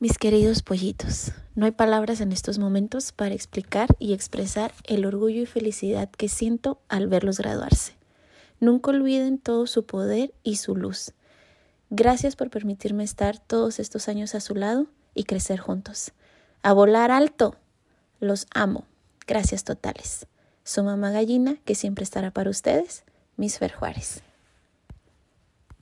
Mis queridos pollitos, no hay palabras en estos momentos para explicar y expresar el orgullo y felicidad que siento al verlos graduarse. Nunca olviden todo su poder y su luz. Gracias por permitirme estar todos estos años a su lado y crecer juntos. A volar alto. Los amo. Gracias totales. Su mamá gallina, que siempre estará para ustedes, Miss Fer Juárez.